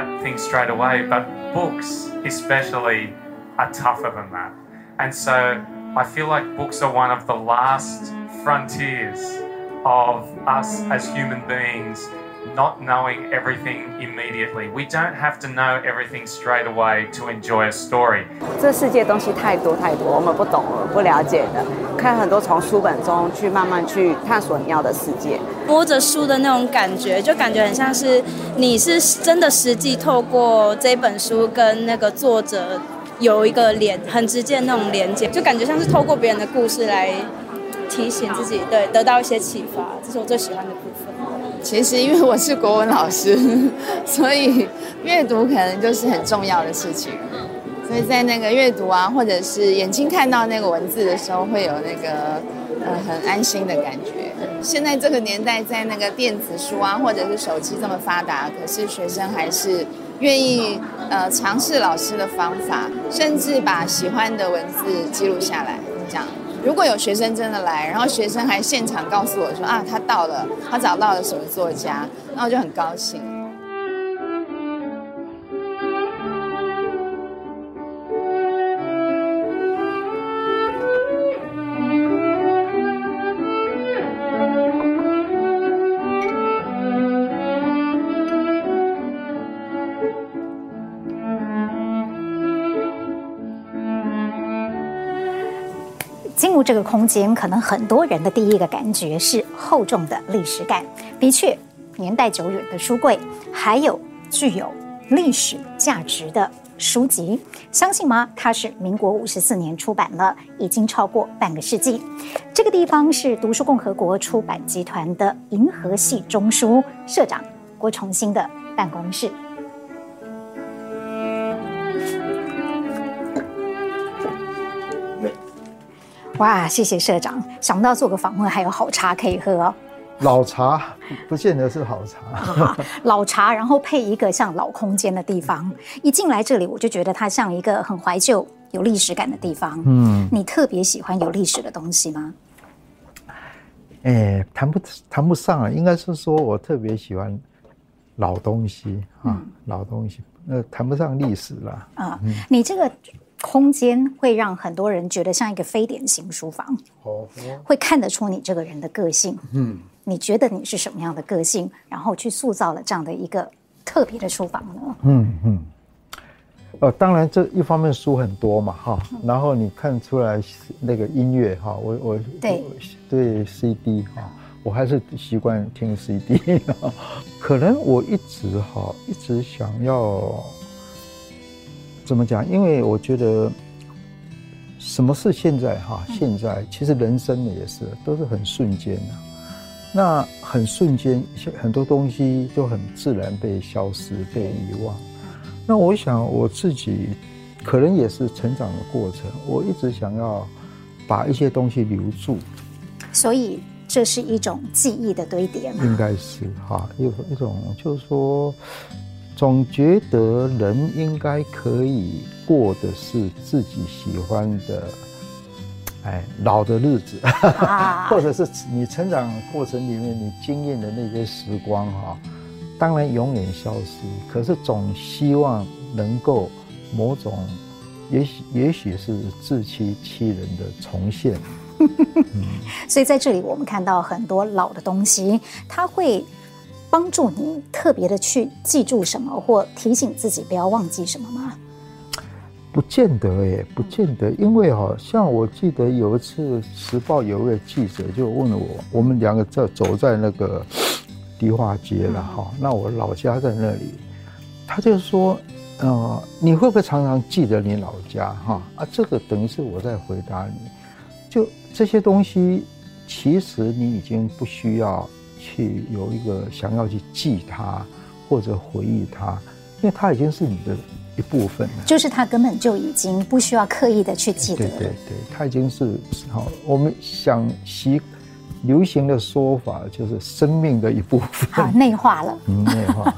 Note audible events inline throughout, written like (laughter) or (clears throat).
Out things straight away, but books, especially, are tougher than that. And so I feel like books are one of the last frontiers of us as human beings not knowing everything immediately. We don't have to know everything straight away to enjoy a story. 这世界东西太多太多，我们不懂了、不了解的，看很多从书本中去慢慢去探索你要的世界。摸着书的那种感觉，就感觉很像是你是真的实际透过这本书跟那个作者有一个连很直接的那种连接，就感觉像是透过别人的故事来提醒自己，对，得到一些启发。这是我最喜欢的部分。其实因为我是国文老师，(laughs) 所以阅读可能就是很重要的事情。所以在那个阅读啊，或者是眼睛看到那个文字的时候，会有那个呃很安心的感觉。现在这个年代，在那个电子书啊，或者是手机这么发达，可是学生还是愿意呃尝试老师的方法，甚至把喜欢的文字记录下来，这样。如果有学生真的来，然后学生还现场告诉我说啊，他到了，他找到了什么作家，那我就很高兴。这个空间，可能很多人的第一个感觉是厚重的历史感。的确，年代久远的书柜，还有具有历史价值的书籍，相信吗？它是民国五十四年出版了，已经超过半个世纪。这个地方是读书共和国出版集团的银河系中书社长郭重兴的办公室。哇，谢谢社长！想不到做个访问还有好茶可以喝哦。老茶不见得是好茶。好，老茶，然后配一个像老空间的地方，一进来这里我就觉得它像一个很怀旧、有历史感的地方。嗯，你特别喜欢有历史的东西吗？哎，谈不谈不上啊，应该是说我特别喜欢老东西啊，嗯、老东西，呃，谈不上历史了。啊，嗯、你这个。空间会让很多人觉得像一个非典型书房，哦，会看得出你这个人的个性。嗯，你觉得你是什么样的个性，然后去塑造了这样的一个特别的书房呢？嗯嗯，呃，当然这一方面书很多嘛，哈，然后你看出来那个音乐哈，我我对对 CD 哈，我还是习惯听 CD，可能我一直哈一直想要。怎么讲？因为我觉得，什么是现在哈？现在其实人生也是都是很瞬间的，那很瞬间，很多东西就很自然被消失、被遗忘。那我想我自己可能也是成长的过程，我一直想要把一些东西留住。所以这是一种记忆的堆叠吗？应该是哈，一一种就是说。总觉得人应该可以过的是自己喜欢的，哎，老的日子，啊、(laughs) 或者是你成长过程里面你经验的那些时光哈，当然永远消失，可是总希望能够某种，也许也许是自欺欺人的重现。(laughs) 嗯、所以在这里我们看到很多老的东西，它会。帮助你特别的去记住什么，或提醒自己不要忘记什么吗？不见得诶，不见得，因为好像我记得有一次《时报》有一位记者就问了我，我们两个在走在那个迪化街了哈，那我老家在那里，他就说，呃，你会不会常常记得你老家哈？啊，这个等于是我在回答你，就这些东西，其实你已经不需要。去有一个想要去记它或者回忆它，因为它已经是你的一部分了。就是它根本就已经不需要刻意的去记得。对对对，它已经是好。我们想习流行的说法就是生命的一部分，啊，内化了。嗯，内化。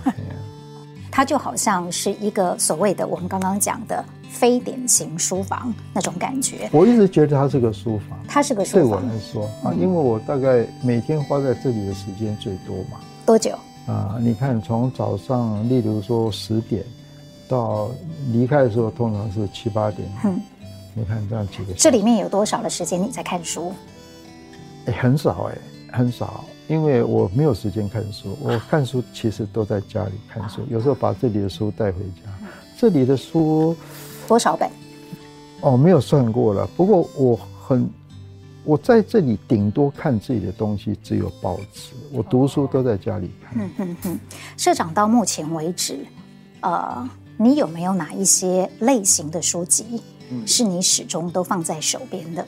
它 (laughs) 就好像是一个所谓的我们刚刚讲的非典型书房那种感觉。我一直觉得它是个书房，它是个书房。对我来说啊，因为我大概每天花在这里的时间最多嘛。多久？啊，你看从早上，例如说十点，到离开的时候，通常是七八点。嗯，你看这样几个。这里面有多少的时间你在看书？哎，很少哎，很少。因为我没有时间看书，我看书其实都在家里看书，有时候把这里的书带回家。这里的书多少本？哦，没有算过了。不过我很，我在这里顶多看自己的东西只有报纸，我读书都在家里看。嗯嗯嗯。社长到目前为止，呃，你有没有哪一些类型的书籍是你始终都放在手边的？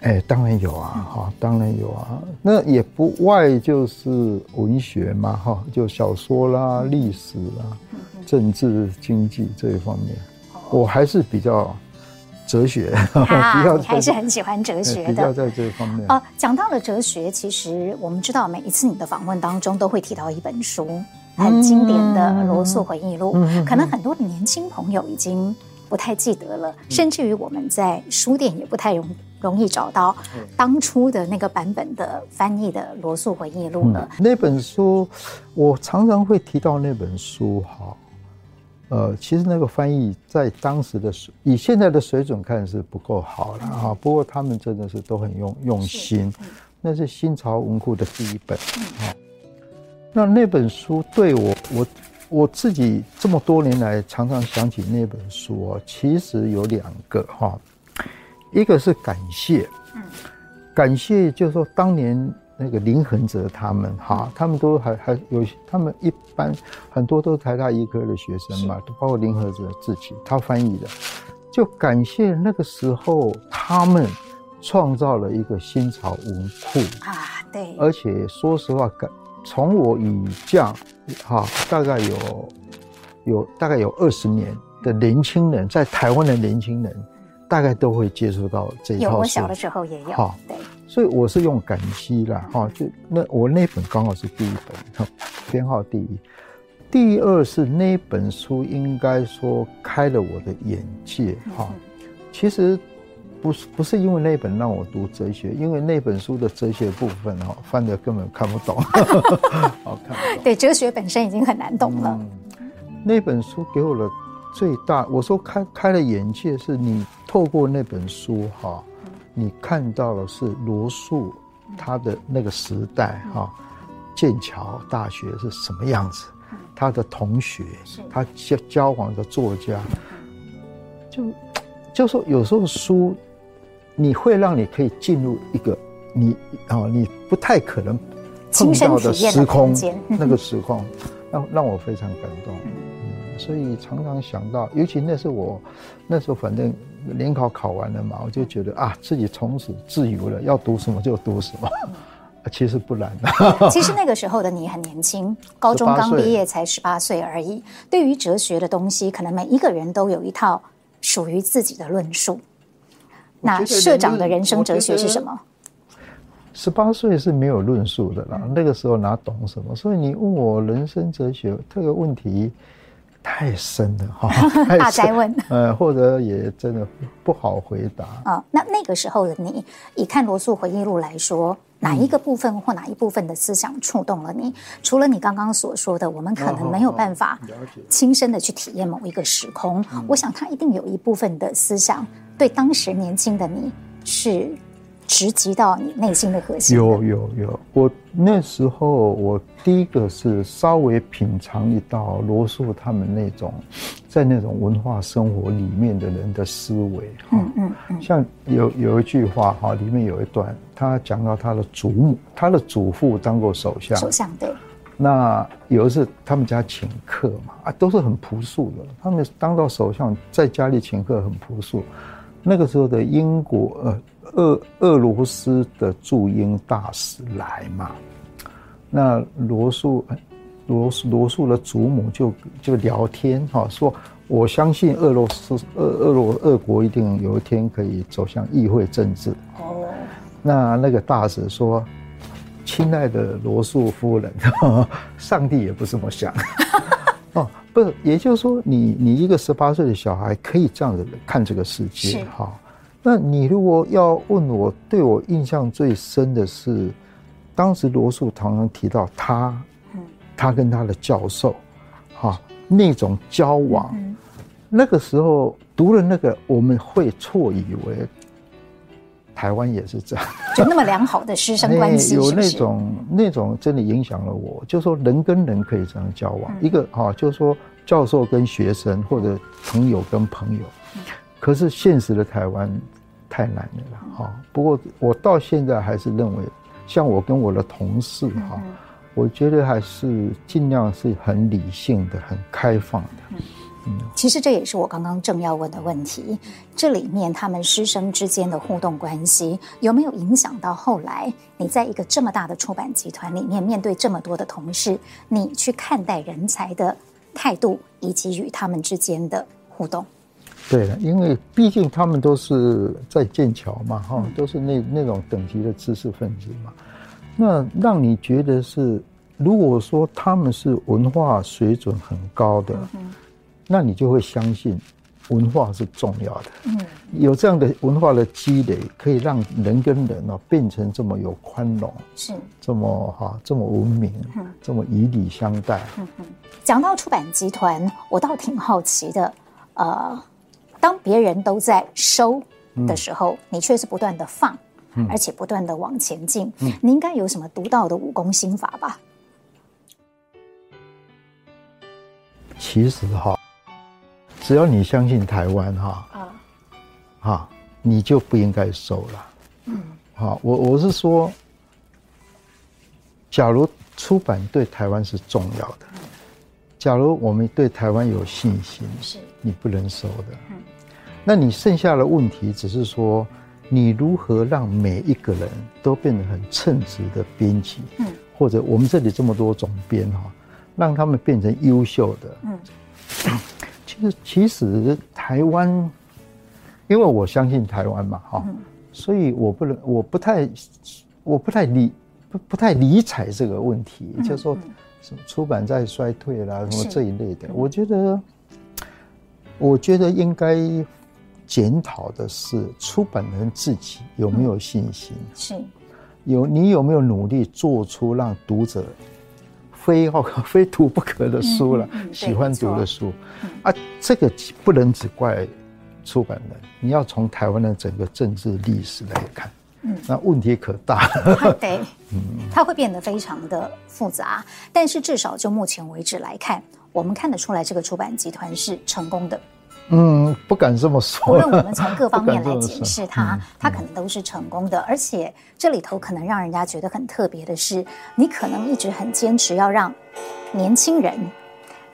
哎，当然有啊，哈，当然有啊。那也不外就是文学嘛，哈，就小说啦、历史啦、政治、经济这一方面，我还是比较哲学，啊、(laughs) 比较还是很喜欢哲学的。比较在这方面。哦，讲到了哲学，其实我们知道，每一次你的访问当中都会提到一本书，很经典的《罗素回忆录》，嗯，可能很多的年轻朋友已经不太记得了，甚至于我们在书店也不太容。容易找到当初的那个版本的翻译的《罗素回忆录》了。那本书，我常常会提到那本书。哈，呃，其实那个翻译在当时的水，以现在的水准看是不够好了哈。不过他们真的是都很用用心。那是新潮文库的第一本。那那本书对我，我我自己这么多年来常常想起那本书，其实有两个哈。一个是感谢，嗯，感谢就是说当年那个林恒哲他们哈，他们都还还有，他们一般很多都是台大医科的学生嘛，都包括林恒哲自己，他翻译的，就感谢那个时候他们创造了一个新潮文库。啊，对，而且说实话，感从我以降哈，大概有有大概有二十年的年轻人，在台湾的年轻人。大概都会接触到这一套书。有，我小的时候也有。哈，对。所以我是用感激啦，哈，就那我那本刚好是第一本，编号第一。第二是那本书应该说开了我的眼界，哈。其实不是不是因为那本让我读哲学，因为那本书的哲学部分哈翻的根本看不懂，(laughs) 好看不懂。对，哲学本身已经很难懂了。嗯，那本书给我的最大，我说开开了眼界，是你透过那本书哈，你看到的是罗素他的那个时代哈，剑桥大学是什么样子，他的同学，他交交往的作家，就就说有时候书，你会让你可以进入一个你啊你不太可能碰到的时空，那个时空让让我非常感动。所以常常想到，尤其那是我那时候，反正联考考完了嘛，我就觉得啊，自己从此自由了，要读什么就读什么。其实不然的。(laughs) 其实那个时候的你很年轻，高中刚毕业才十八岁而已。对于哲学的东西，可能每一个人都有一套属于自己的论述。那社长的人生哲学是什么？十八岁是没有论述的啦，那个时候哪懂什么？所以你问我人生哲学这个问题。太深了哈，(laughs) 大哉问，(laughs) 呃，或者也真的不好回答啊、哦。那那个时候的你，以看罗素回忆录来说，哪一个部分或哪一部分的思想触动了你？嗯、除了你刚刚所说的，我们可能没有办法亲身的去体验某一个时空，我想他一定有一部分的思想，对当时年轻的你是。直击到你内心的核心的。有有有，我那时候我第一个是稍微品尝一道罗素他们那种，在那种文化生活里面的人的思维哈。嗯嗯嗯。像有有一句话哈，里面有一段，他讲到他的祖母，他的祖父当过首相。首相对。那有一次他们家请客嘛，啊，都是很朴素的。他们当到首相，在家里请客很朴素。那个时候的英国呃。俄俄罗斯的驻英大使来嘛，那罗素，罗罗素的祖母就就聊天哈，说我相信俄罗斯俄俄罗俄国一定有一天可以走向议会政治。哦，那那个大使说，亲爱的罗素夫人，(laughs) 上帝也不这么想。(laughs) 哦，不是，也就是说你，你你一个十八岁的小孩可以这样子看这个世界哈。那你如果要问我，对我印象最深的是。当时罗素常常提到他，他跟他的教授，哈，那种交往，那个时候读了那个，我们会错以为台湾也是这样，就那么良好的师生关系，(laughs) 有那种那种真的影响了我。就是说人跟人可以这样交往，一个哈，就是说教授跟学生或者朋友跟朋友，可是现实的台湾太难了哈。不过我到现在还是认为。像我跟我的同事哈，我觉得还是尽量是很理性的、很开放的。嗯，其实这也是我刚刚正要问的问题。这里面他们师生之间的互动关系有没有影响到后来你在一个这么大的出版集团里面，面对这么多的同事，你去看待人才的态度以及与他们之间的互动？对了，因为毕竟他们都是在剑桥嘛，哈，都是那那种等级的知识分子嘛。那让你觉得是，如果说他们是文化水准很高的，那你就会相信文化是重要的。嗯，有这样的文化的积累，可以让人跟人呢变成这么有宽容，是这么哈这么文明，这么以礼相待。嗯嗯。讲到出版集团，我倒挺好奇的，呃。当别人都在收的时候，嗯、你却是不断的放，嗯、而且不断的往前进。嗯、你应该有什么独到的武功心法吧？其实哈，只要你相信台湾哈，啊，哈，你就不应该收了。嗯，好，我我是说，假如出版对台湾是重要的，嗯、假如我们对台湾有信心，是你不能收的。嗯那你剩下的问题只是说，你如何让每一个人都变得很称职的编辑，嗯，或者我们这里这么多总编哈，让他们变成优秀的，嗯，其实其实台湾，因为我相信台湾嘛哈，所以我不能我不太我不太理不不太理睬这个问题，就是说什么出版在衰退啦什么这一类的，我觉得我觉得应该。检讨的是出版人自己有没有信心？是，有你有没有努力做出让读者非要 (laughs) 非读不可的书了？喜欢读的书啊，这个不能只怪出版人，你要从台湾的整个政治历史来看，嗯，那问题可大。对，(laughs) 嗯，它会变得非常的复杂，但是至少就目前为止来看，我们看得出来这个出版集团是成功的。嗯，不敢这么说。无论我们从各方面来解释它，它可能都是成功的。而且这里头可能让人家觉得很特别的是，你可能一直很坚持要让年轻人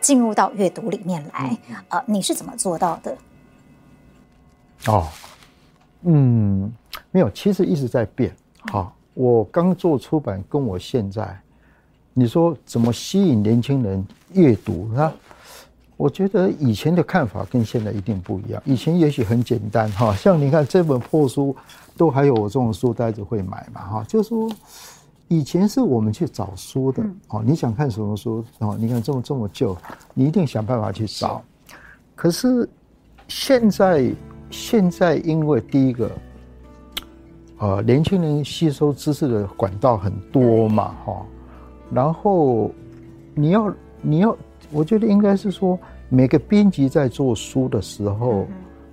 进入到阅读里面来。呃，你是怎么做到的？哦，嗯，没有，其实一直在变。好，我刚做出版，跟我现在，你说怎么吸引年轻人阅读啊？我觉得以前的看法跟现在一定不一样。以前也许很简单哈，(laughs) 像你看这本破书，都还有我这种书呆子会买嘛哈。就是说，以前是我们去找书的哦。你想看什么书哦？你看这么这么旧，你一定想办法去找。可是现在，现在因为第一个，呃，年轻人吸收知识的管道很多嘛哈。然后你要你要。我觉得应该是说，每个编辑在做书的时候，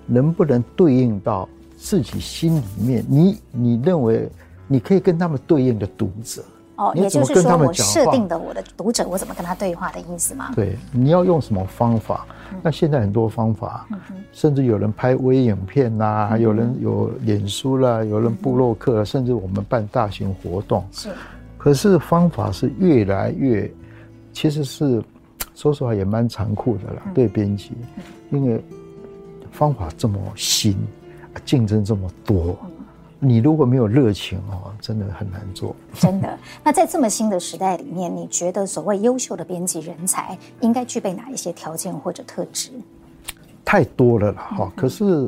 能不能对应到自己心里面，你你认为你可以跟他们对应的读者？哦，也就是说，我设定的我的读者，我怎么跟他对话的意思吗？对，你要用什么方法？那现在很多方法，甚至有人拍微影片呐，有人有脸书啦，有人部落客，甚至我们办大型活动。是，可是方法是越来越，其实是。说实话也蛮残酷的了，对编辑，因为方法这么新，竞争这么多，你如果没有热情哦，真的很难做。真的。(laughs) 那在这么新的时代里面，你觉得所谓优秀的编辑人才应该具备哪一些条件或者特质？太多了了哈。嗯、可是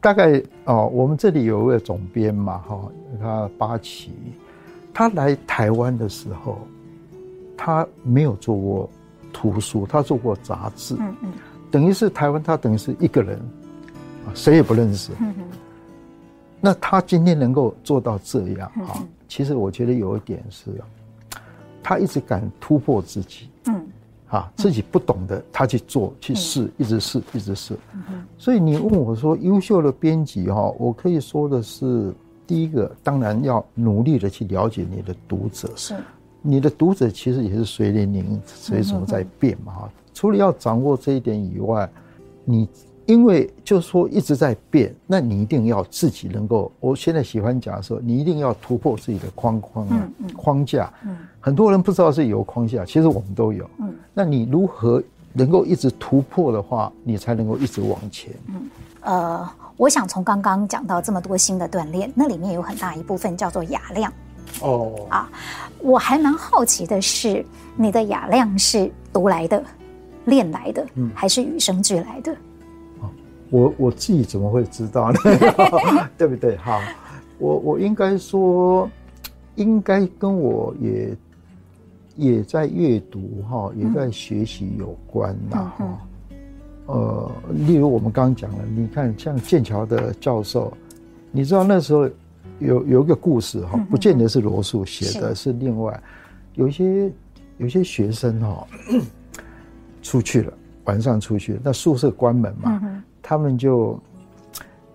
大概哦，我们这里有一位总编嘛哈，他八旗，他来台湾的时候，他没有做过图书，他做过杂志。嗯嗯。等于是台湾，他等于是一个人，啊，谁也不认识。嗯那他今天能够做到这样啊，其实我觉得有一点是，他一直敢突破自己，嗯，啊，自己不懂的他去做去试，一直试一直试，所以你问我说优秀的编辑哈，我可以说的是，第一个当然要努力的去了解你的读者，是，你的读者其实也是随年龄随什么在变嘛哈，除了要掌握这一点以外，你。因为就是说一直在变，那你一定要自己能够。我现在喜欢讲说，你一定要突破自己的框框框架。嗯，很多人不知道是有框架，其实我们都有。嗯，那你如何能够一直突破的话，你才能够一直往前。嗯，呃，我想从刚刚讲到这么多新的锻炼，那里面有很大一部分叫做雅量。哦，啊，我还蛮好奇的是，你的雅量是读来的、练来的，还是与生俱来的？我我自己怎么会知道呢？(laughs) 对不对？哈，我我应该说，应该跟我也也在阅读哈，也在学习有关呐哈。嗯、呃，例如我们刚刚讲了，你看像剑桥的教授，你知道那时候有有一个故事哈，不见得是罗素写的，是另外有一些有些学生哈 (clears throat) 出去了，晚上出去，那宿舍关门嘛。嗯他们就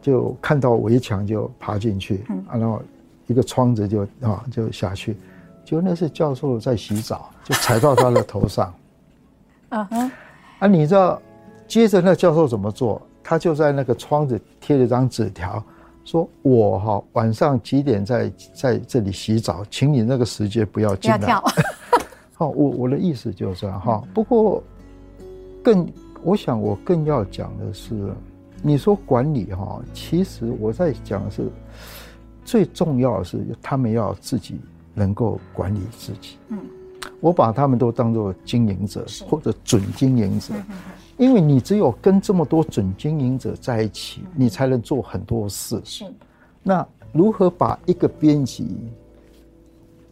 就看到围墙就爬进去，嗯、然后一个窗子就啊就下去，就那是教授在洗澡，就踩到他的头上。(laughs) 啊哈，啊，你知道，接着那教授怎么做？他就在那个窗子贴了张纸条，说我哈晚上几点在在这里洗澡，请你那个时间不要进来。不要跳。(laughs) 好，我我的意思就是这样哈。不过更。我想，我更要讲的是，你说管理哈，其实我在讲的是最重要的是，他们要自己能够管理自己。嗯，我把他们都当做经营者或者准经营者，因为你只有跟这么多准经营者在一起，你才能做很多事。是，那如何把一个编辑，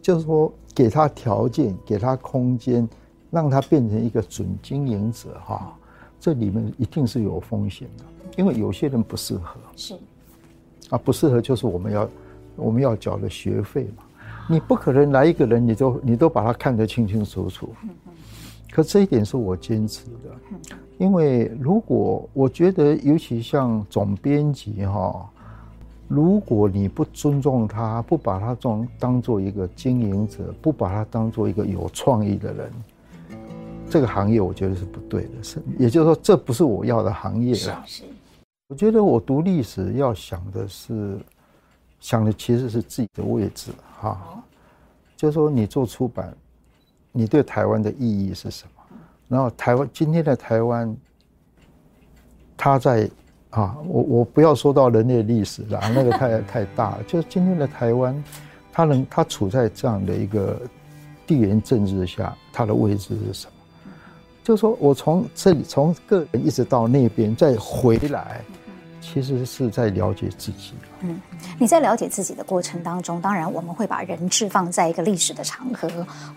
就是说给他条件，给他空间，让他变成一个准经营者哈？这里面一定是有风险的，因为有些人不适合，是，啊，不适合就是我们要我们要缴的学费嘛，你不可能来一个人，你都你都把他看得清清楚楚，可这一点是我坚持的，因为如果我觉得，尤其像总编辑哈，如果你不尊重他，不把他当当做一个经营者，不把他当做一个有创意的人。这个行业我觉得是不对的，是也就是说，这不是我要的行业了。是，我觉得我读历史要想的是，想的其实是自己的位置哈。就是说，你做出版，你对台湾的意义是什么？然后台湾今天的台湾，它在啊，我我不要说到人类历史了，(laughs) 那个太太大了。就是今天的台湾，它能它处在这样的一个地缘政治下，它的位置是什么？就是说我从这里从个人一直到那边再回来，其实是在了解自己。嗯，你在了解自己的过程当中，当然我们会把人置放在一个历史的长河，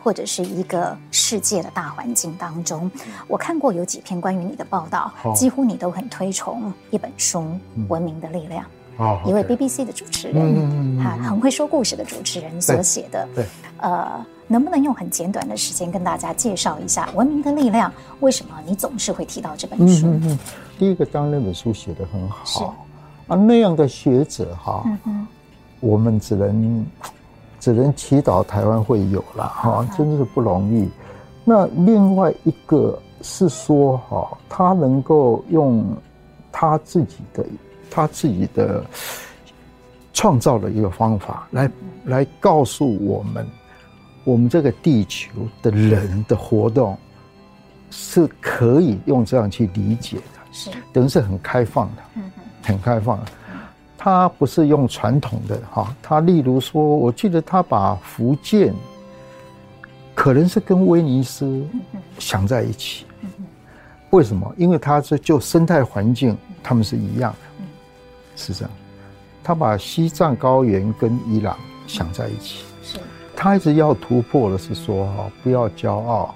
或者是一个世界的大环境当中。我看过有几篇关于你的报道，几乎你都很推崇一本书《文明的力量》。哦，一位 BBC 的主持人，哈，很会说故事的主持人所写的。对，呃。能不能用很简短的时间跟大家介绍一下《文明的力量》？为什么你总是会提到这本书？嗯嗯，第一个，当然那本书写得很好，啊，那样的学者哈，我们只能只能祈祷台湾会有了哈，真的是不容易。那另外一个是说哈，他能够用他自己的他自己的创造的一个方法来来告诉我们。我们这个地球的人的活动是可以用这样去理解的，是等于是很开放的，嗯，很开放的。他不是用传统的哈，他例如说，我记得他把福建可能是跟威尼斯想在一起，为什么？因为他是就生态环境，他们是一样的，是这样。他把西藏高原跟伊朗想在一起，是。他一直要突破的是说哈，不要骄傲，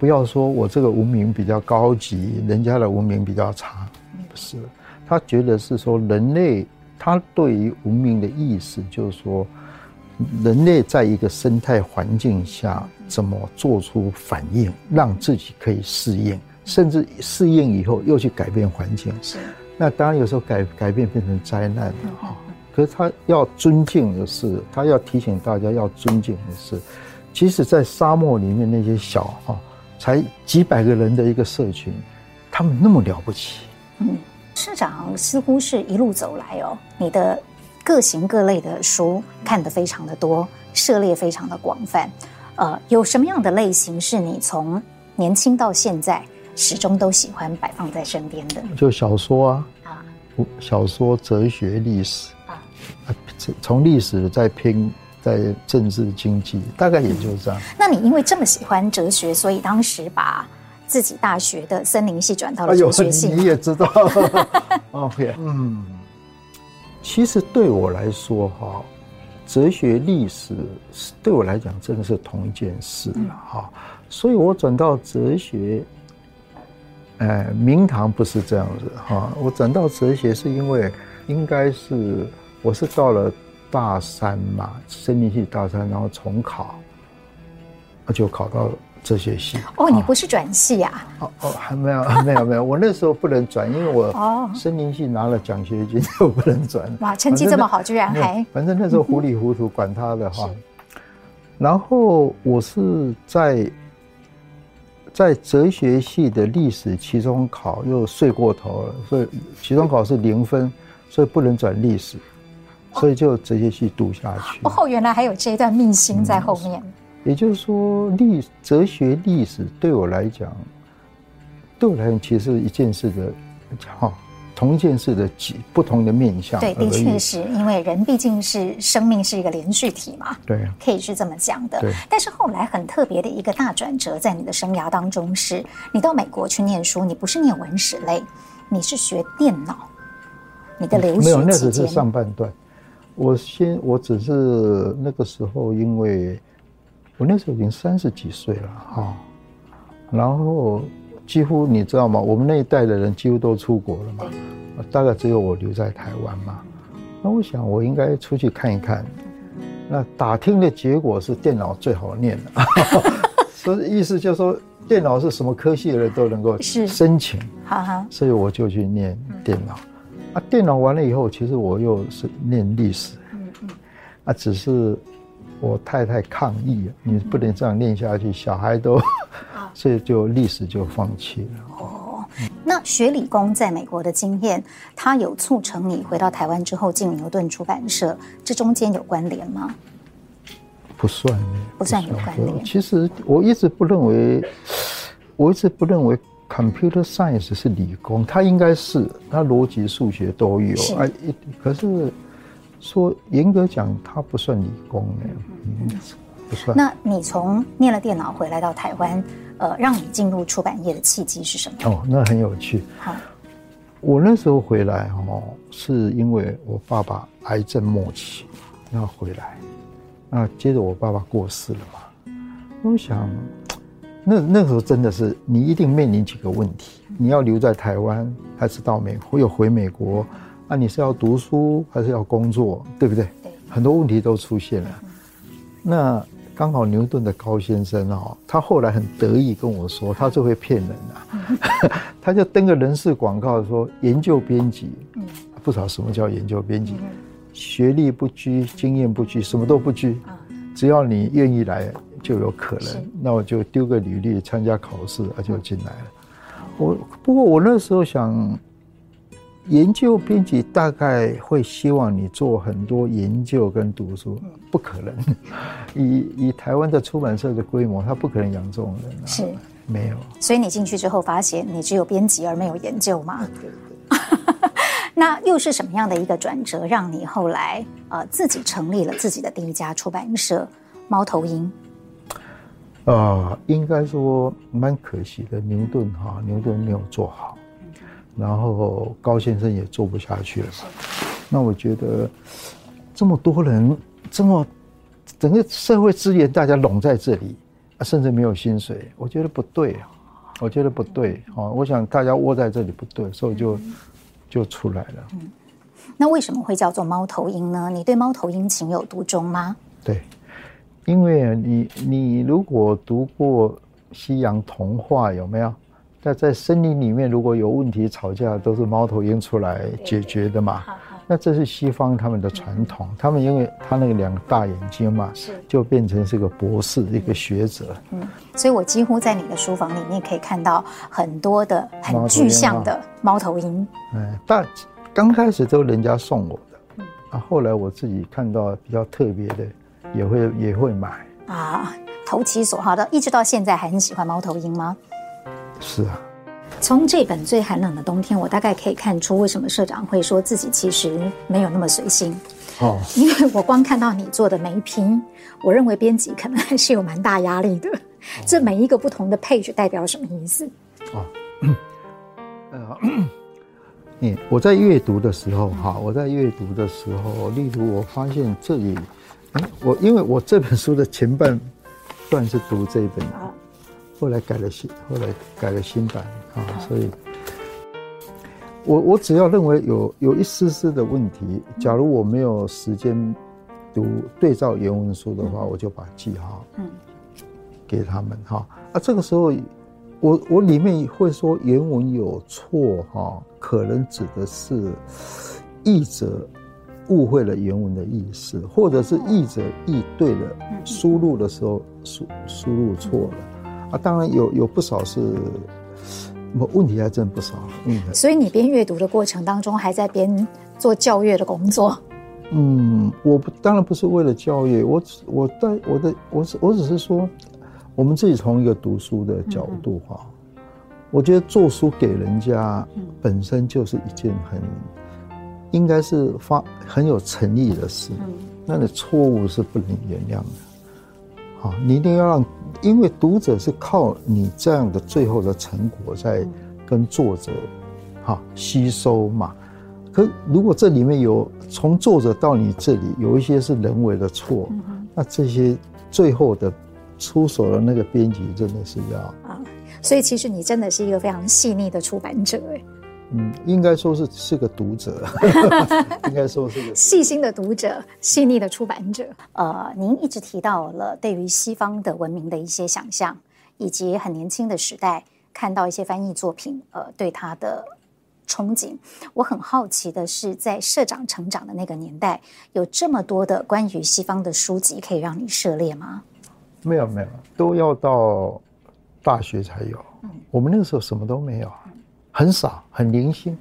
不要说我这个文明比较高级，人家的文明比较差，不是。他觉得是说人类。他对于文明的意思，就是说，人类在一个生态环境下怎么做出反应，让自己可以适应，甚至适应以后又去改变环境。是。那当然有时候改改变变成灾难了哈。可是他要尊敬的是，他要提醒大家要尊敬的是，即使在沙漠里面那些小哈，才几百个人的一个社群，他们那么了不起。嗯。社长似乎是一路走来哦，你的各型各类的书看得非常的多，涉猎非常的广泛。呃，有什么样的类型是你从年轻到现在始终都喜欢摆放在身边的？就小说啊，啊，小说、哲学、历史啊，从历史再拼在政治经济，大概也就是这样。那你因为这么喜欢哲学，所以当时把。自己大学的森林系转到了哲学系，你也知道。(laughs) OK，嗯，其实对我来说哈，哲学历史对我来讲真的是同一件事哈，所以我转到哲学，哎，明堂不是这样子哈，我转到哲学是因为应该是我是到了大三嘛，森林系大三，然后重考，就考到。哲学系哦，你不是转系啊？哦哦，还没有，(laughs) 没有，没有。我那时候不能转，因为我哦，森林系拿了奖学金，我不能转。哇，成绩这么好，居然还……反正那时候糊里糊涂，管他的哈。(laughs) 然后我是在在哲学系的历史期中考又睡过头了，所以期中考是零分，所以不能转历史，所以就直接去读下去。哦，原来还有这一段秘辛在后面。也就是说，历哲学历史对我来讲，对我来讲其实是一件事的，哈，同一件事的几不同的面向。对，的确是因为人毕竟是生命是一个连续体嘛。对，可以是这么讲的。但是后来很特别的一个大转折，在你的生涯当中是，你到美国去念书，你不是念文史类，你是学电脑。你的留学、嗯、没有，那只是上半段。我先，我只是那个时候因为。我那时候已经三十几岁了哈，然后几乎你知道吗？我们那一代的人几乎都出国了嘛，大概只有我留在台湾嘛。那我想我应该出去看一看。那打听的结果是电脑最好念的，(laughs) 所以意思就是说电脑是什么科系的人都能够申请，好好，所以我就去念电脑。啊，电脑完了以后，其实我又是念历史，嗯嗯啊，只是。我太太抗议了，你不能这样念下去，小孩都，(laughs) 所以就历史就放弃了。哦，那学理工在美国的经验，它有促成你回到台湾之后进牛顿出版社，这中间有关联吗？不算，不算有关联。其实我一直不认为，我一直不认为 computer science 是理工，它应该是，它逻辑数学都有。哎，可是。说严格讲，它不算理工的，嗯，不算。那你从念了电脑回来到台湾，呃，让你进入出版业的契机是什么？哦，那很有趣。好，我那时候回来哦，是因为我爸爸癌症末期，要回来，那接着我爸爸过世了嘛。我想，那那时候真的是你一定面临几个问题：你要留在台湾，还是到美国，又回美国？那、啊、你是要读书还是要工作，对不对？对，很多问题都出现了。那刚好牛顿的高先生哦，他后来很得意跟我说，他就会骗人啊，(laughs) 他就登个人事广告说研究编辑，不知道什么叫研究编辑，学历不拘，经验不拘，什么都不拘，只要你愿意来就有可能。那我就丢个履历参加考试，啊就进来了。我不过我那时候想。研究编辑大概会希望你做很多研究跟读书，不可能。(laughs) 以以台湾的出版社的规模，他不可能养这种人啊。是，没有。所以你进去之后发现，你只有编辑而没有研究吗？对对对。(laughs) 那又是什么样的一个转折，让你后来呃自己成立了自己的第一家出版社猫头鹰？啊、呃，应该说蛮可惜的，牛顿哈，牛顿没有做好，然后高先生也做不下去了嘛。那我觉得这么多人，这么整个社会资源大家拢在这里，甚至没有薪水，我觉得不对啊，我觉得不对啊。我想大家窝在这里不对，所以就就出来了。嗯，那为什么会叫做猫头鹰呢？你对猫头鹰情有独钟吗？对。因为你你如果读过西洋童话有没有？那在森林里面如果有问题吵架，都是猫头鹰出来解决的嘛。那这是西方他们的传统，他们因为他那个两个大眼睛嘛，就变成是个博士一个学者。嗯，所以我几乎在你的书房里面可以看到很多的很具象的猫头鹰。嗯，但刚开始都人家送我的，啊，后来我自己看到比较特别的。也会也会买啊，投其所好的，一直到现在还很喜欢猫头鹰吗？是啊，从这本最寒冷的冬天，我大概可以看出为什么社长会说自己其实没有那么随心哦，因为我光看到你做的每一篇，我认为编辑可能还是有蛮大压力的。哦、这每一个不同的 page 代表什么意思？哦，(coughs) 呃，嗯，我在阅读的时候哈，我在阅读的时候，例如我发现这里。嗯，我因为我这本书的前半段是读这一本，后来改了新，后来改了新版啊，所以，我我只要认为有有一丝丝的问题，假如我没有时间读对照原文书的话，我就把记号嗯。给他们哈。啊，这个时候我我里面会说原文有错哈，可能指的是译者。误会了原文的意思，或者是译者译对了，输入的时候输输入错了啊！当然有有不少是，问题还真不少。嗯，所以你边阅读的过程当中，还在边做教育的工作。嗯，我不当然不是为了教育，我只我在我的我只我只是说，我们自己从一个读书的角度哈，我觉得做书给人家本身就是一件很。应该是发很有诚意的事，那你错误是不能原谅的。好，你一定要让，因为读者是靠你这样的最后的成果在跟作者，哈吸收嘛。可如果这里面有从作者到你这里有一些是人为的错，那这些最后的出手的那个编辑真的是要啊。所以其实你真的是一个非常细腻的出版者哎。嗯，应该说是是个读者，(laughs) 应该说是个细心的读者，细腻的出版者。呃，您一直提到了对于西方的文明的一些想象，以及很年轻的时代看到一些翻译作品，呃，对他的憧憬。我很好奇的是，在社长成长的那个年代，有这么多的关于西方的书籍可以让你涉猎吗？没有，没有，都要到大学才有。嗯，我们那个时候什么都没有。很少，很零星。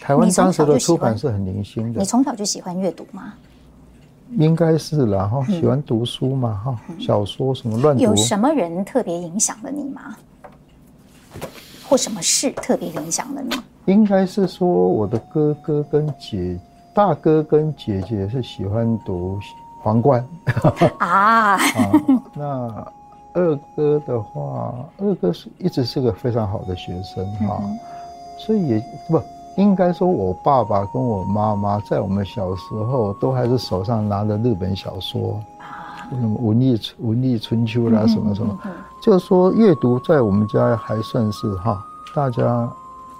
台湾当时的出版是很零星的。你从小就喜欢阅读吗？应该是啦，哈，喜欢读书嘛，哈、嗯，小说什么乱读。有什么人特别影响了你吗？或什么事特别影响了你？应该是说我的哥哥跟姐，大哥跟姐姐是喜欢读皇冠啊。(laughs) 啊，那二哥的话，二哥是一直是个非常好的学生哈。嗯所以也不应该说，我爸爸跟我妈妈在我们小时候都还是手上拿着日本小说，什么文艺文艺春秋啦，什么什么，就是说阅读在我们家还算是哈，大家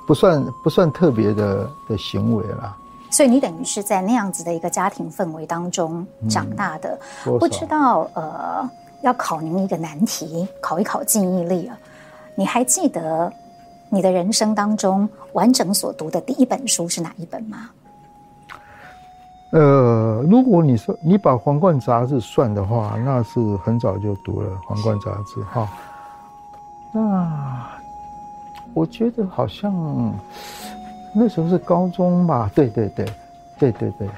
不算不算特别的的行为啦。所以你等于是在那样子的一个家庭氛围当中长大的，不知道呃，要考您一个难题，考一考记忆力啊，你还记得？你的人生当中完整所读的第一本书是哪一本吗？呃，如果你说你把《皇冠》杂志算的话，那是很早就读了《皇冠》杂志哈。那我觉得好像那时候是高中吧？对对对，对对对，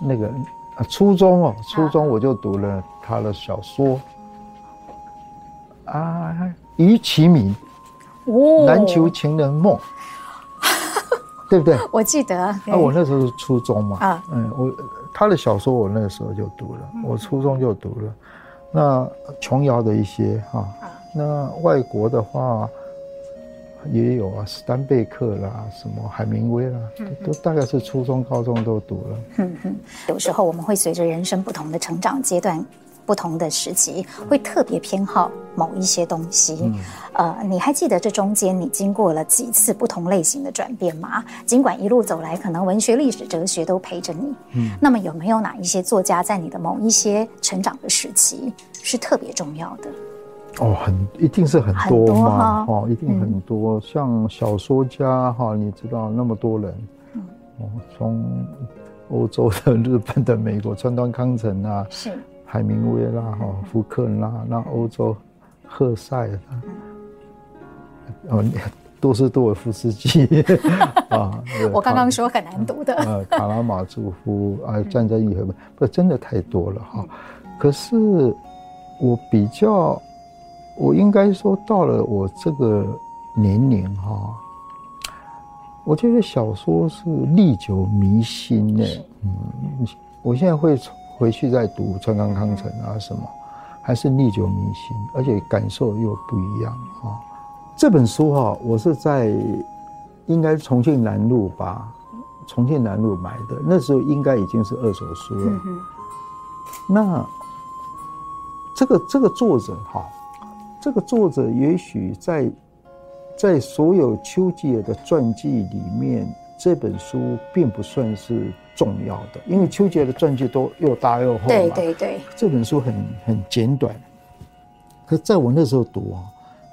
那个啊初中哦，初中我就读了他的小说啊，于其名。篮球情人梦，(laughs) 对不对？我记得。啊，我那时候是初中嘛。啊，嗯，我他的小说我那个时候就读了，我初中就读了。那琼瑶的一些哈，那外国的话也有啊，史丹贝克啦，什么海明威啦，都大概是初中、高中都读了。嗯哼，有时候我们会随着人生不同的成长阶段。不同的时期会特别偏好某一些东西，嗯、呃，你还记得这中间你经过了几次不同类型的转变吗？尽管一路走来，可能文学、历史、哲学都陪着你，嗯，那么有没有哪一些作家在你的某一些成长的时期是特别重要的？哦，很一定是很多嘛，多哦，一定很多，嗯、像小说家哈，你知道那么多人，嗯，哦，从欧洲的、日本的、美国川端康成啊，是。海明威啦，哈，福克纳，那欧洲，赫塞，哦，多斯多尔夫斯基 (laughs) 啊，我刚刚说很难读的，呃，卡拉马佐夫 (laughs) 啊，战争与和平，不，真的太多了哈。可是我比较，我应该说到了我这个年龄哈，我觉得小说是历久弥新的，嗯，我现在会从。回去再读川康康成啊什么，还是历久弥新，而且感受又不一样啊。这本书哈，我是在应该重庆南路吧，重庆南路买的，那时候应该已经是二手书了。那这个这个作者哈，这个作者也许在在所有丘吉尔的传记里面，这本书并不算是。重要的，因为丘吉尔的传记都又大又厚嘛。对对对，这本书很很简短，可在我那时候读啊，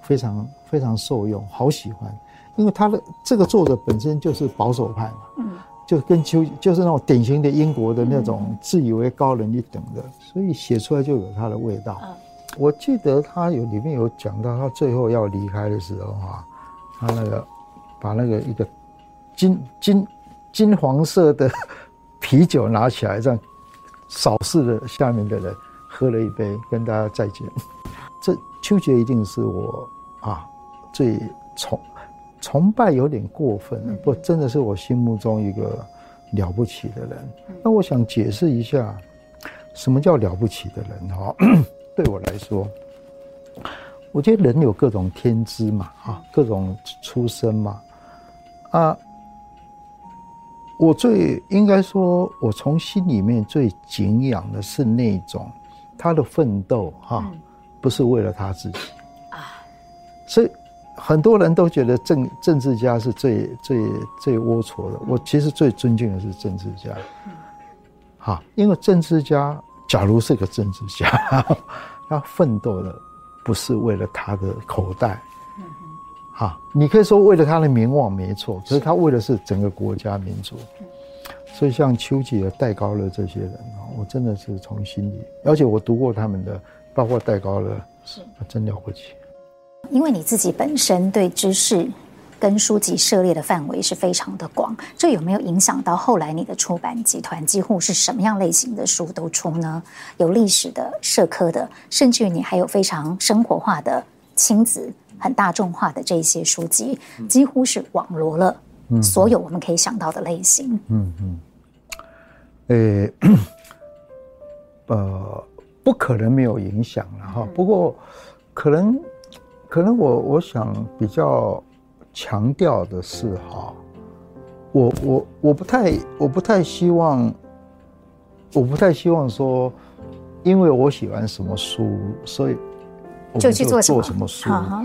非常非常受用，好喜欢。因为他的这个作者本身就是保守派嘛，嗯，就跟丘就是那种典型的英国的那种自以为高人一等的，所以写出来就有他的味道。我记得他有里面有讲到，他最后要离开的时候啊，他那个把那个一个金金金黄色的。啤酒拿起来，这样扫视了下面的人，喝了一杯，跟大家再见。(laughs) 这秋节一定是我啊最崇崇拜，有点过分了，不，真的是我心目中一个了不起的人。那我想解释一下，什么叫了不起的人？哈，(clears throat) 对我来说，我觉得人有各种天资嘛，啊，各种出身嘛，啊。我最应该说，我从心里面最敬仰的是那种他的奋斗哈，不是为了他自己啊。所以很多人都觉得政政治家是最最最龌龊的。我其实最尊敬的是政治家，哈，因为政治家假如是个政治家，(laughs) 他奋斗的不是为了他的口袋。哈，你可以说为了他的名望没错，可是他为的是整个国家民族。所以像丘吉尔、戴高乐这些人啊，我真的是从心里，而且我读过他们的，包括戴高乐，是真了不起。因为你自己本身对知识跟书籍涉猎的范围是非常的广，这有没有影响到后来你的出版集团几乎是什么样类型的书都出呢？有历史的、社科的，甚至于你还有非常生活化的亲子。很大众化的这些书籍，几乎是网罗了所有我们可以想到的类型。嗯嗯。诶、欸，(clears throat) 呃，不可能没有影响了哈。不过，可能，可能我我想比较强调的是哈，我我我不太我不太希望，我不太希望说，因为我喜欢什么书，所以。就去做做什么书啊？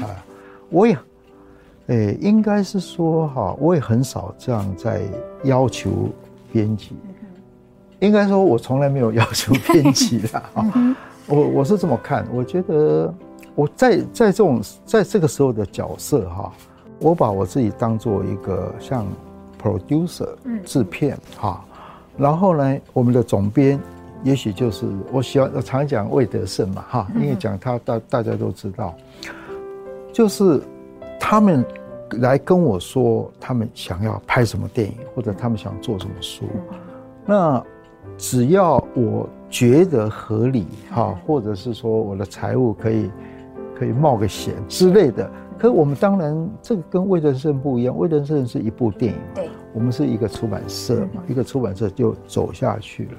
我也，诶，应该是说哈，我也很少这样在要求编辑。应该说，我从来没有要求编辑的啊。(laughs) 我我是这么看，我觉得我在在这种在这个时候的角色哈，我把我自己当做一个像 producer 制片哈，然后呢，我们的总编。也许就是我喜欢，我常讲魏德胜嘛，哈，因为讲他大大家都知道，就是他们来跟我说他们想要拍什么电影，或者他们想做什么书，那只要我觉得合理，哈，或者是说我的财务可以可以冒个险之类的，可我们当然这个跟魏德胜不一样，魏德胜是一部电影，对，我们是一个出版社嘛，嗯、一个出版社就走下去了。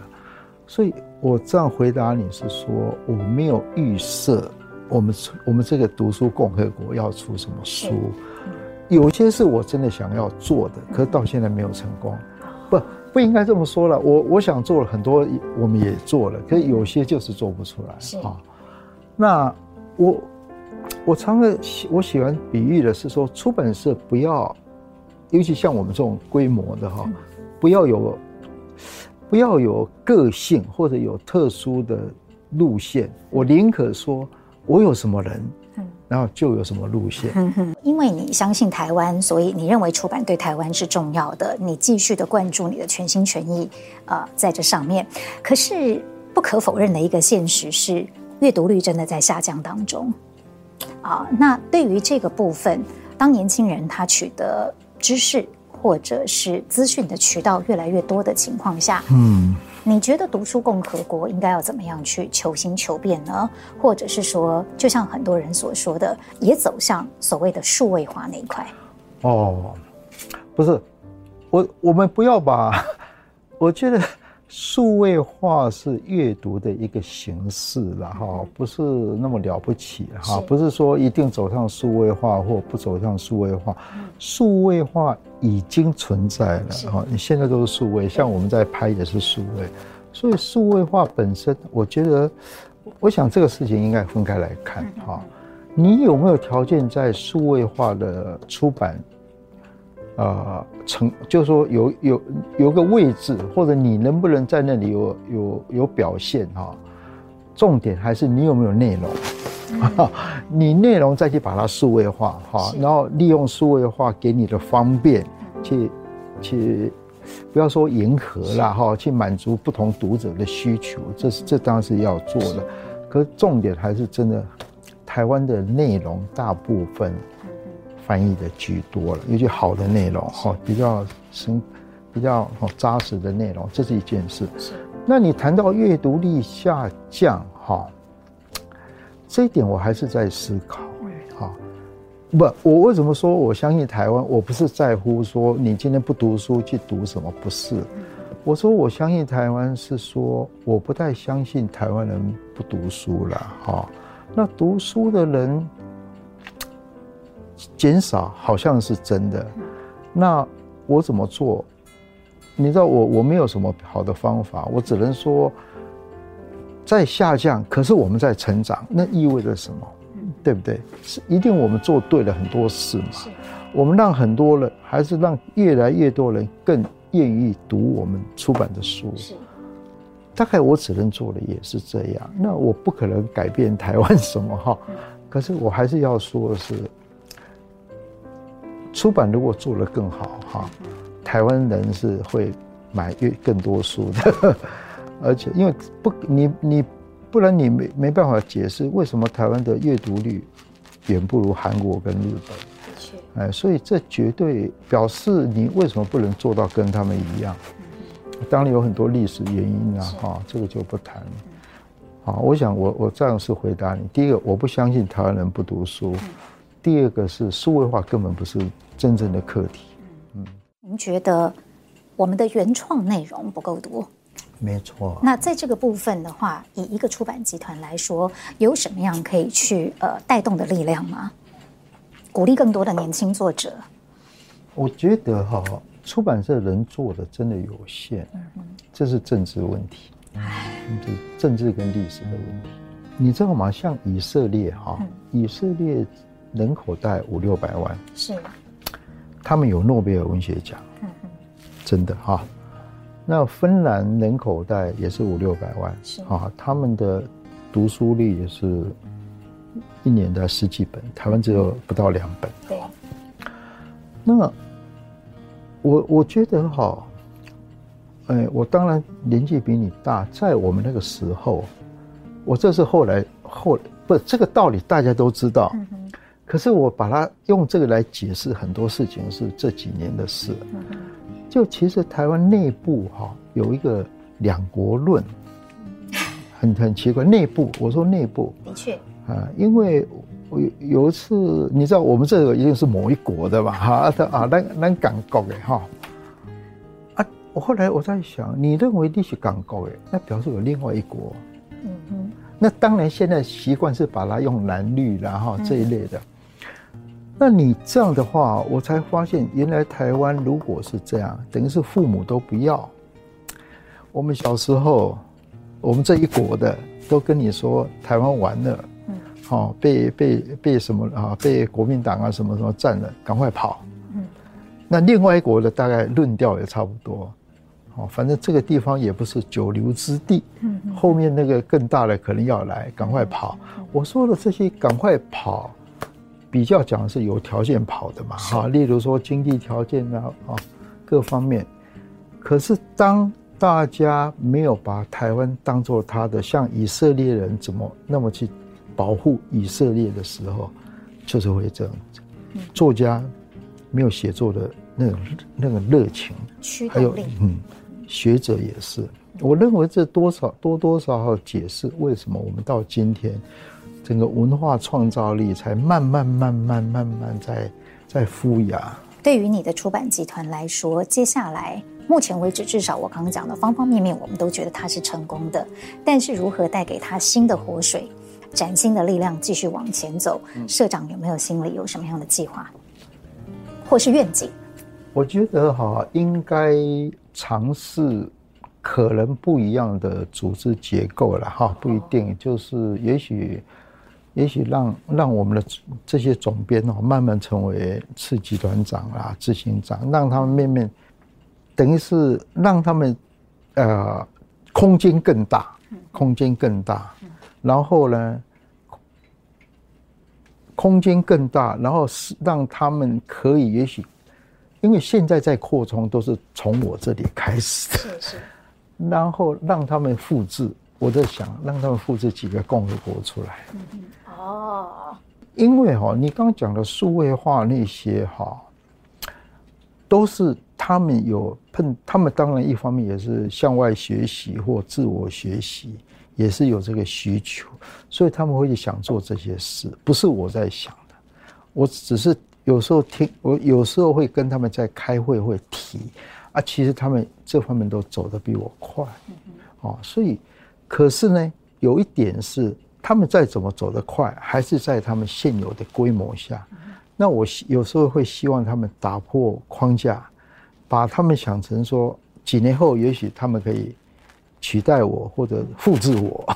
所以我这样回答你是说，我没有预设我们我们这个读书共和国要出什么书，有些是我真的想要做的，可是到现在没有成功。不，不应该这么说了。我我想做了很多，我们也做了，可是有些就是做不出来。是啊，那我我常常我喜欢比喻的是说，出版社不要，尤其像我们这种规模的哈，不要有。不要有个性或者有特殊的路线，我宁可说，我有什么人，然后就有什么路线。因为你相信台湾，所以你认为出版对台湾是重要的，你继续的灌注你的全心全意，呃，在这上面。可是不可否认的一个现实是，阅读率真的在下降当中。啊，那对于这个部分，当年轻人他取得知识。或者是资讯的渠道越来越多的情况下，嗯，你觉得读书共和国应该要怎么样去求新求变呢？或者是说，就像很多人所说的，也走向所谓的数位化那一块？哦，不是，我我们不要把，(laughs) 我觉得。数位化是阅读的一个形式了哈，不是那么了不起哈，不是说一定走上数位化或不走上数位化，数位化已经存在了哈，你现在都是数位，像我们在拍也是数位，所以数位化本身，我觉得，我想这个事情应该分开来看哈，你有没有条件在数位化的出版？呃，成就是说有有有个位置，或者你能不能在那里有有有表现哈、哦？重点还是你有没有内容，嗯、(laughs) 你内容再去把它数位化哈，然后利用数位化给你的方便，去去不要说迎合啦哈，去满足不同读者的需求，这是这当然是要做的。可是重点还是真的，台湾的内容大部分。翻译的居多了，尤其好的内容哈，比较深、比较扎实的内容，这是一件事。是。那你谈到阅读力下降哈，这一点我还是在思考哈。不，我为什么说我相信台湾？我不是在乎说你今天不读书去读什么，不是。我说我相信台湾是说我不太相信台湾人不读书了哈。那读书的人。减少好像是真的，那我怎么做？你知道我我没有什么好的方法，我只能说在下降，可是我们在成长，那意味着什么？对不对？是一定我们做对了很多事嘛？我们让很多人，还是让越来越多人更愿意读我们出版的书。大概我只能做的也是这样。那我不可能改变台湾什么哈，可是我还是要说的是。出版如果做得更好哈，台湾人是会买越更多书的，(laughs) 而且因为不你你不然你没没办法解释为什么台湾的阅读率远不如韩国跟日本，哎，所以这绝对表示你为什么不能做到跟他们一样？当然有很多历史原因啊哈，这个就不谈。了。好，我想我我这样是回答你：第一个，我不相信台湾人不读书；第二个是数位化根本不是。真正的课题，嗯，您觉得我们的原创内容不够多？没错。那在这个部分的话，以一个出版集团来说，有什么样可以去呃带动的力量吗？鼓励更多的年轻作者。我觉得哈，出版社能做的真的有限，这是政治问题，这是政治跟历史的问题。你知道吗？像以色列哈，以色列人口大概五六百万，是。他们有诺贝尔文学奖，真的哈。那芬兰人口大概也是五六百万，是啊，他们的读书率也是一年的十几本，台湾只有不到两本。对。那我我觉得哈，哎，我当然年纪比你大，在我们那个时候，我这是后来后不这个道理大家都知道。可是我把它用这个来解释很多事情是这几年的事，就其实台湾内部哈有一个两国论，很很奇怪。内部我说内部的确啊，因为我有一次你知道我们这个一定是某一国的吧哈啊啊，那那港国的哈，啊我后来我在想，你认为你是港国诶，那表示有另外一国。嗯哼。那当然，现在习惯是把它用蓝绿然后这一类的。嗯、那你这样的话，我才发现原来台湾如果是这样，等于是父母都不要。我们小时候，我们这一国的都跟你说台湾完了，嗯，好被被被什么啊？被国民党啊什么什么占了，赶快跑。嗯。那另外一国的大概论调也差不多。哦，反正这个地方也不是久留之地，嗯，后面那个更大的可能要来，赶快跑。我说了这些赶快跑，比较讲是有条件跑的嘛，哈，例如说经济条件啊，啊，各方面。可是当大家没有把台湾当做他的，像以色列人怎么那么去保护以色列的时候，就是会这样子。作家没有写作的那种那个热情，还有嗯。学者也是，我认为这多少多多少少解释为什么我们到今天，整个文化创造力才慢慢慢慢慢慢在在复芽。对于你的出版集团来说，接下来目前为止，至少我刚刚讲的方方面面，我们都觉得它是成功的。但是如何带给他新的活水、崭新的力量，继续往前走？社长有没有心里有什么样的计划，或是愿景？我觉得哈，应该。尝试可能不一样的组织结构了哈，不一定，就是也许，也许让让我们的这些总编哦，慢慢成为次级团长啦、执行长，让他们面面，等于是让他们呃空间更大，空间更大，然后呢，空间更大，然后是让他们可以也许。因为现在在扩充都是从我这里开始的，是是，(laughs) 然后让他们复制，我在想让他们复制几个共和国出来。嗯哦，因为哈，你刚讲的数位化那些哈，都是他们有碰，他们当然一方面也是向外学习或自我学习，也是有这个需求，所以他们会想做这些事，不是我在想的，我只是。有时候听我有时候会跟他们在开会会提啊，其实他们这方面都走得比我快，哦，所以可是呢，有一点是他们再怎么走得快，还是在他们现有的规模下。那我有时候会希望他们打破框架，把他们想成说几年后也许他们可以取代我或者复制我。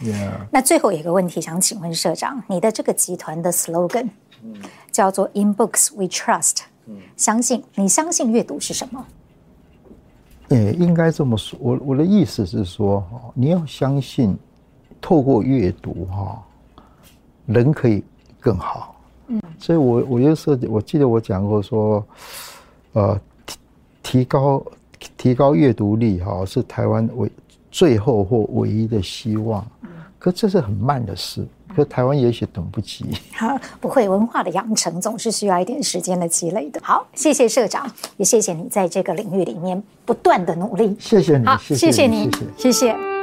Yeah. 那最后一个问题想请问社长，你的这个集团的 slogan？叫做 In Books We Trust，相信你相信阅读是什么？也应该这么说。我我的意思是说，你要相信，透过阅读哈，人可以更好。嗯，所以我我有时候我记得我讲过说，呃，提提高提高阅读力哈，是台湾唯最后或唯一的希望。可这是很慢的事。可台湾也许等不及，好，(laughs) 不会，文化的养成总是需要一点时间的积累的。好，谢谢社长，也谢谢你在这个领域里面不断的努力。谢谢你，好，谢谢你，谢谢。谢谢。